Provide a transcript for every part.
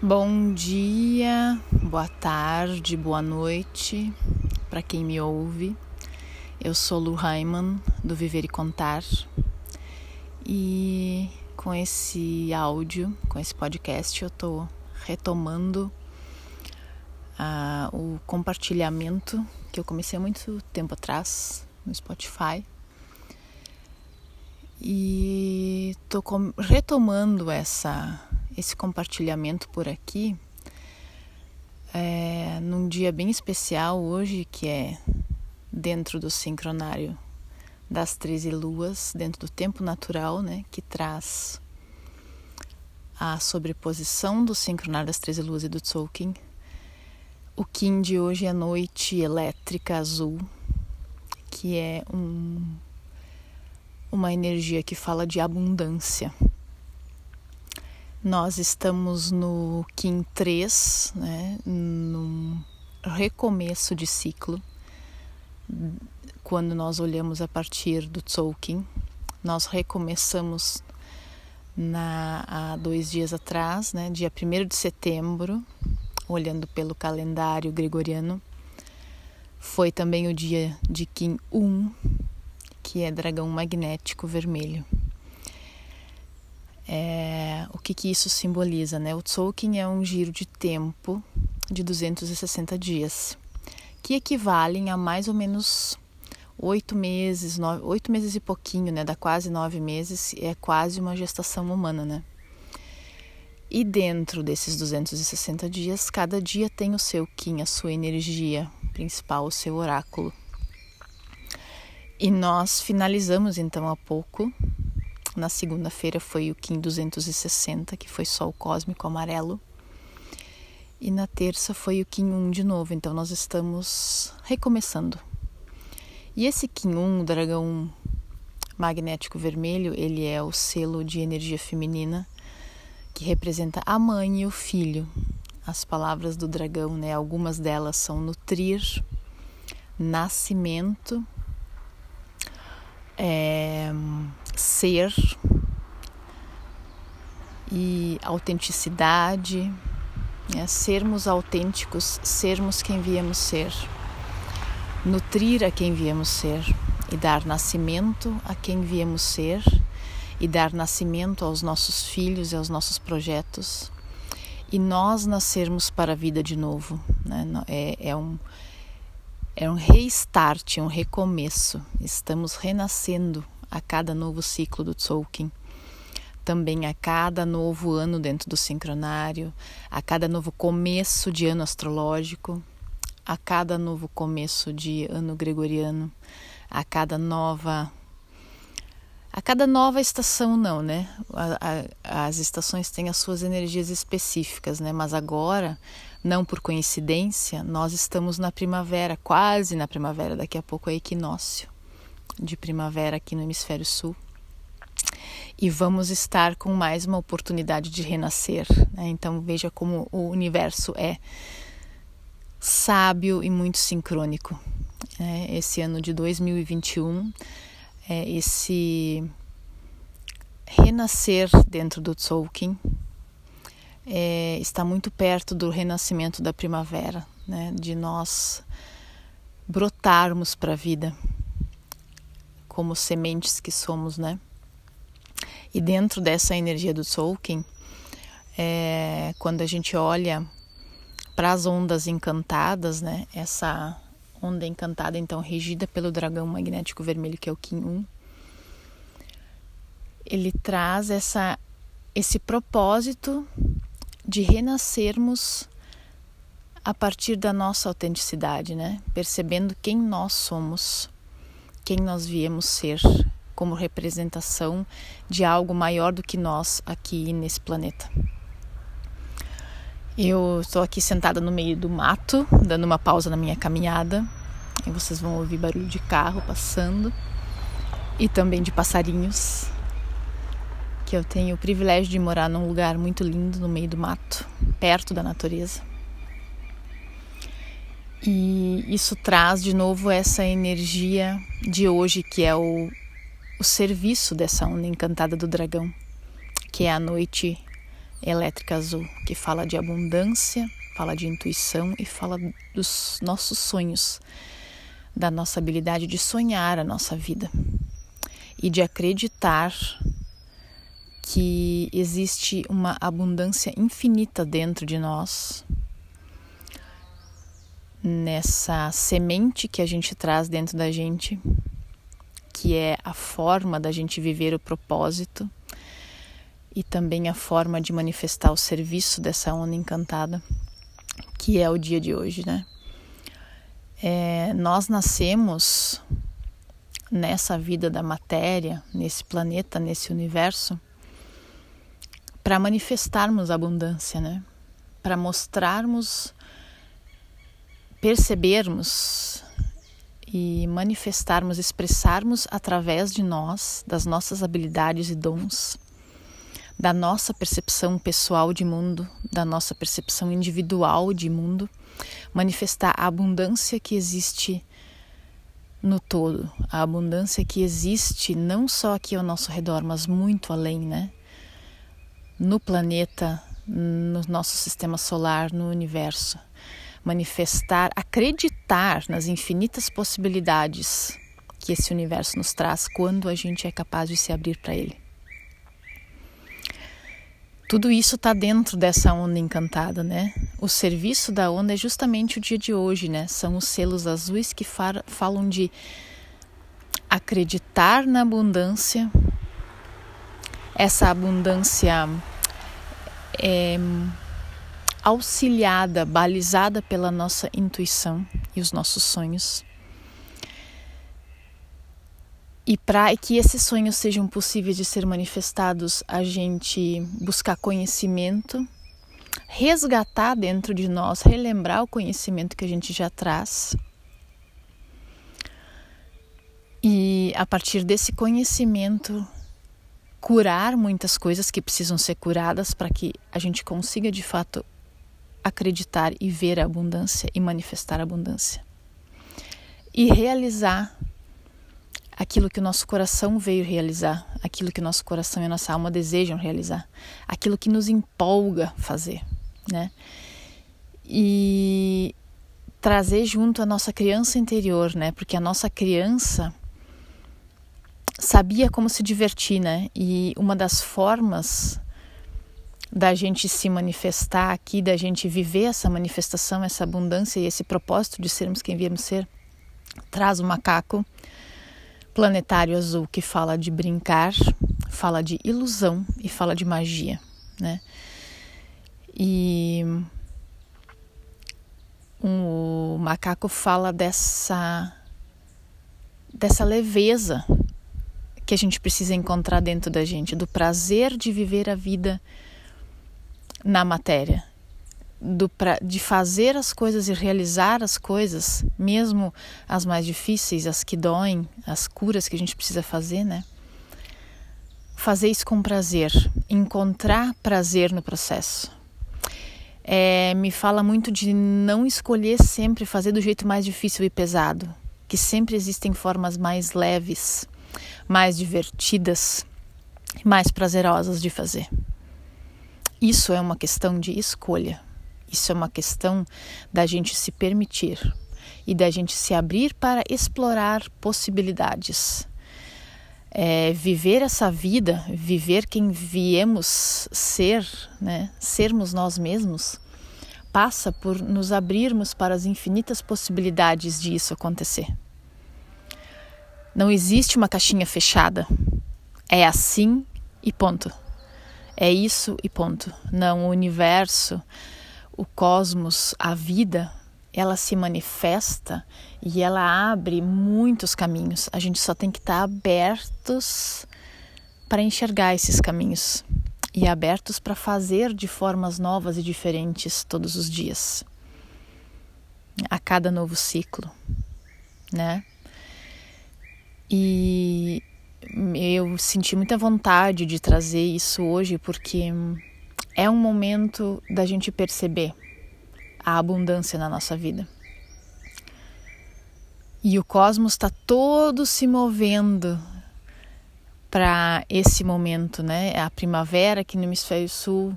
Bom dia, boa tarde, boa noite para quem me ouve. Eu sou Lu Raiman do Viver e Contar e com esse áudio, com esse podcast, eu estou retomando uh, o compartilhamento que eu comecei há muito tempo atrás no Spotify e estou retomando essa esse compartilhamento por aqui é, num dia bem especial hoje, que é dentro do sincronário das 13 luas, dentro do tempo natural, né, que traz a sobreposição do sincronário das 13 luas e do Tzolk'in. O Kim de hoje é noite elétrica azul, que é um, uma energia que fala de abundância. Nós estamos no Kim 3, né, num recomeço de ciclo. Quando nós olhamos a partir do Tzolk'in, nós recomeçamos na, há dois dias atrás, né, dia 1 de setembro, olhando pelo calendário gregoriano. Foi também o dia de Kim 1, que é dragão magnético vermelho. É, o que, que isso simboliza? Né? O Tzolk'in é um giro de tempo de 260 dias, que equivalem a mais ou menos oito meses, oito meses e pouquinho, né? Dá quase nove meses, é quase uma gestação humana, né? E dentro desses 260 dias, cada dia tem o seu Kim, a sua energia principal, o seu oráculo. E nós finalizamos então há pouco na segunda-feira foi o Kim 260, que foi Sol Cósmico Amarelo. E na terça foi o Kim 1 de novo, então nós estamos recomeçando. E esse Kim 1, o dragão magnético vermelho, ele é o selo de energia feminina que representa a mãe e o filho. As palavras do dragão, né? Algumas delas são nutrir, nascimento, é, ser e autenticidade, né? sermos autênticos, sermos quem viemos ser, nutrir a quem viemos ser e dar nascimento a quem viemos ser e dar nascimento aos nossos filhos e aos nossos projetos e nós nascermos para a vida de novo. Né? É, é um é um restart, um recomeço. Estamos renascendo a cada novo ciclo do Tzolk'in. Também a cada novo ano dentro do sincronário, a cada novo começo de ano astrológico, a cada novo começo de ano gregoriano, a cada nova a cada nova estação não, né? A, a, as estações têm as suas energias específicas, né? Mas agora não por coincidência, nós estamos na primavera, quase na primavera, daqui a pouco é equinócio de primavera aqui no hemisfério sul. E vamos estar com mais uma oportunidade de renascer. Né? Então veja como o universo é sábio e muito sincrônico. Né? Esse ano de 2021, é esse renascer dentro do Tzolk'in, é, está muito perto do renascimento da primavera, né? de nós brotarmos para a vida como sementes que somos, né? E dentro dessa energia do Tolkien, é, quando a gente olha para as ondas encantadas, né? Essa onda encantada, então, regida pelo dragão magnético vermelho, que é o Kim 1, ele traz essa, esse propósito de renascermos a partir da nossa autenticidade, né? Percebendo quem nós somos, quem nós viemos ser, como representação de algo maior do que nós aqui nesse planeta. Eu estou aqui sentada no meio do mato, dando uma pausa na minha caminhada. E vocês vão ouvir barulho de carro passando e também de passarinhos que eu tenho o privilégio de morar num lugar muito lindo no meio do mato, perto da natureza. E isso traz de novo essa energia de hoje, que é o, o serviço dessa onda encantada do dragão, que é a noite elétrica azul, que fala de abundância, fala de intuição e fala dos nossos sonhos, da nossa habilidade de sonhar a nossa vida e de acreditar que existe uma abundância infinita dentro de nós, nessa semente que a gente traz dentro da gente, que é a forma da gente viver o propósito e também a forma de manifestar o serviço dessa onda encantada, que é o dia de hoje, né? É, nós nascemos nessa vida da matéria, nesse planeta, nesse universo, para manifestarmos a abundância, né? Para mostrarmos, percebermos e manifestarmos, expressarmos através de nós, das nossas habilidades e dons, da nossa percepção pessoal de mundo, da nossa percepção individual de mundo, manifestar a abundância que existe no todo, a abundância que existe não só aqui ao nosso redor, mas muito além, né? No planeta, no nosso sistema solar, no universo. Manifestar, acreditar nas infinitas possibilidades que esse universo nos traz quando a gente é capaz de se abrir para ele. Tudo isso está dentro dessa onda encantada, né? O serviço da onda é justamente o dia de hoje, né? São os selos azuis que falam de acreditar na abundância. Essa abundância é auxiliada, balizada pela nossa intuição e os nossos sonhos. E para que esses sonhos sejam possíveis de ser manifestados, a gente buscar conhecimento, resgatar dentro de nós, relembrar o conhecimento que a gente já traz. E a partir desse conhecimento, curar muitas coisas que precisam ser curadas para que a gente consiga de fato acreditar e ver a abundância e manifestar a abundância. E realizar aquilo que o nosso coração veio realizar, aquilo que o nosso coração e a nossa alma desejam realizar, aquilo que nos empolga fazer, né? E trazer junto a nossa criança interior, né? Porque a nossa criança sabia como se divertir, né? E uma das formas da gente se manifestar aqui, da gente viver essa manifestação, essa abundância e esse propósito de sermos quem viemos ser, traz o macaco planetário azul que fala de brincar, fala de ilusão e fala de magia, né? E o macaco fala dessa dessa leveza que a gente precisa encontrar dentro da gente, do prazer de viver a vida na matéria, do pra, de fazer as coisas e realizar as coisas, mesmo as mais difíceis, as que doem, as curas que a gente precisa fazer, né? Fazer isso com prazer, encontrar prazer no processo. É, me fala muito de não escolher sempre fazer do jeito mais difícil e pesado, que sempre existem formas mais leves, mais divertidas, mais prazerosas de fazer. Isso é uma questão de escolha. Isso é uma questão da gente se permitir e da gente se abrir para explorar possibilidades. É, viver essa vida, viver quem viemos ser, né? sermos nós mesmos, passa por nos abrirmos para as infinitas possibilidades de isso acontecer. Não existe uma caixinha fechada. É assim e ponto. É isso e ponto. Não, o universo o cosmos, a vida, ela se manifesta e ela abre muitos caminhos. A gente só tem que estar abertos para enxergar esses caminhos e abertos para fazer de formas novas e diferentes todos os dias, a cada novo ciclo, né? E eu senti muita vontade de trazer isso hoje porque é um momento da gente perceber a abundância na nossa vida. E o cosmos está todo se movendo para esse momento, né? É a primavera aqui no hemisfério sul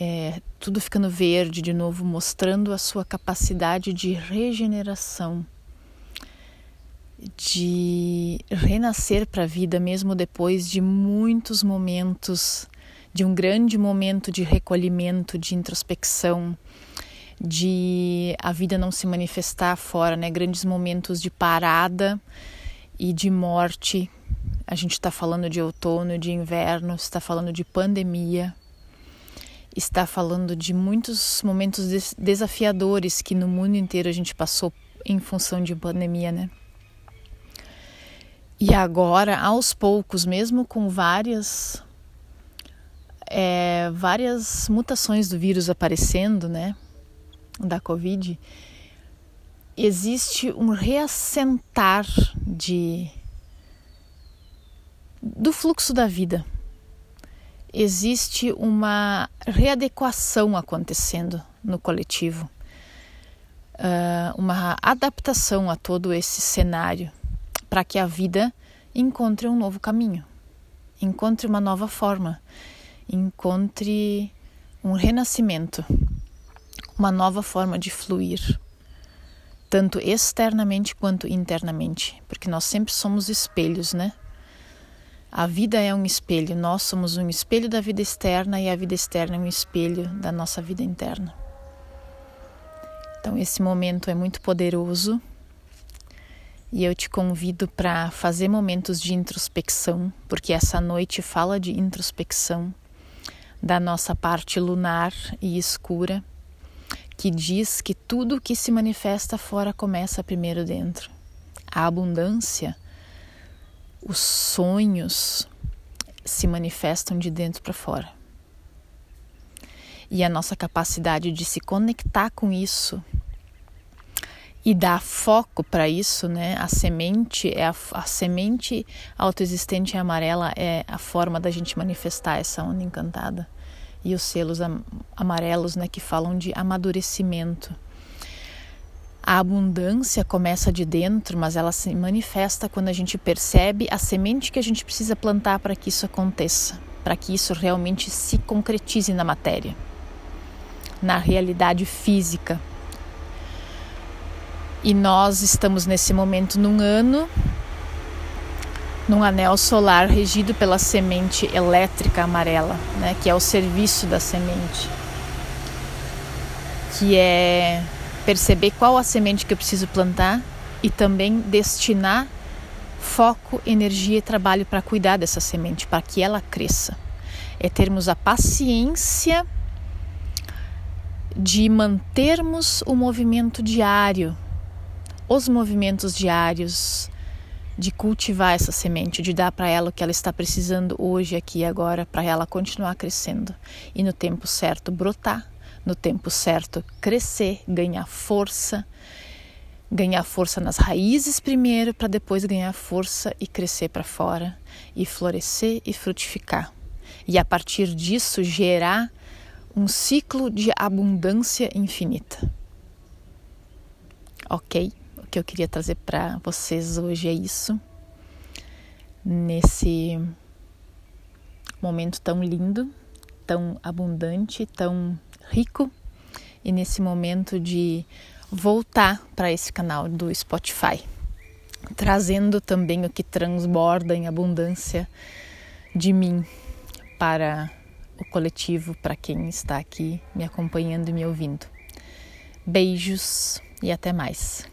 é, tudo ficando verde de novo, mostrando a sua capacidade de regeneração, de renascer para a vida mesmo depois de muitos momentos, de um grande momento de recolhimento, de introspecção, de a vida não se manifestar fora, né? Grandes momentos de parada e de morte. A gente está falando de outono, de inverno, está falando de pandemia, está falando de muitos momentos desafiadores que no mundo inteiro a gente passou em função de pandemia, né? E agora, aos poucos, mesmo com várias é, várias mutações do vírus aparecendo, né? da Covid, existe um reassentar de do fluxo da vida. Existe uma readequação acontecendo no coletivo, uma adaptação a todo esse cenário para que a vida encontre um novo caminho, encontre uma nova forma, encontre um renascimento uma nova forma de fluir, tanto externamente quanto internamente, porque nós sempre somos espelhos, né? A vida é um espelho, nós somos um espelho da vida externa e a vida externa é um espelho da nossa vida interna. Então, esse momento é muito poderoso e eu te convido para fazer momentos de introspecção, porque essa noite fala de introspecção da nossa parte lunar e escura que diz que tudo que se manifesta fora começa primeiro dentro. A abundância, os sonhos se manifestam de dentro para fora. E a nossa capacidade de se conectar com isso e dar foco para isso, né? A semente é a, a semente autoexistente e amarela é a forma da gente manifestar essa onda encantada e os selos amarelos, né, que falam de amadurecimento. A abundância começa de dentro, mas ela se manifesta quando a gente percebe a semente que a gente precisa plantar para que isso aconteça, para que isso realmente se concretize na matéria, na realidade física. E nós estamos nesse momento num ano num anel solar regido pela semente elétrica amarela, né, que é o serviço da semente, que é perceber qual a semente que eu preciso plantar e também destinar foco, energia e trabalho para cuidar dessa semente, para que ela cresça. É termos a paciência de mantermos o movimento diário, os movimentos diários, de cultivar essa semente, de dar para ela o que ela está precisando hoje, aqui e agora, para ela continuar crescendo e no tempo certo brotar, no tempo certo crescer, ganhar força, ganhar força nas raízes primeiro, para depois ganhar força e crescer para fora, e florescer e frutificar. E a partir disso gerar um ciclo de abundância infinita. Ok? Que eu queria trazer para vocês hoje é isso. Nesse momento tão lindo, tão abundante, tão rico e nesse momento de voltar para esse canal do Spotify, trazendo também o que transborda em abundância de mim para o coletivo, para quem está aqui me acompanhando e me ouvindo. Beijos e até mais.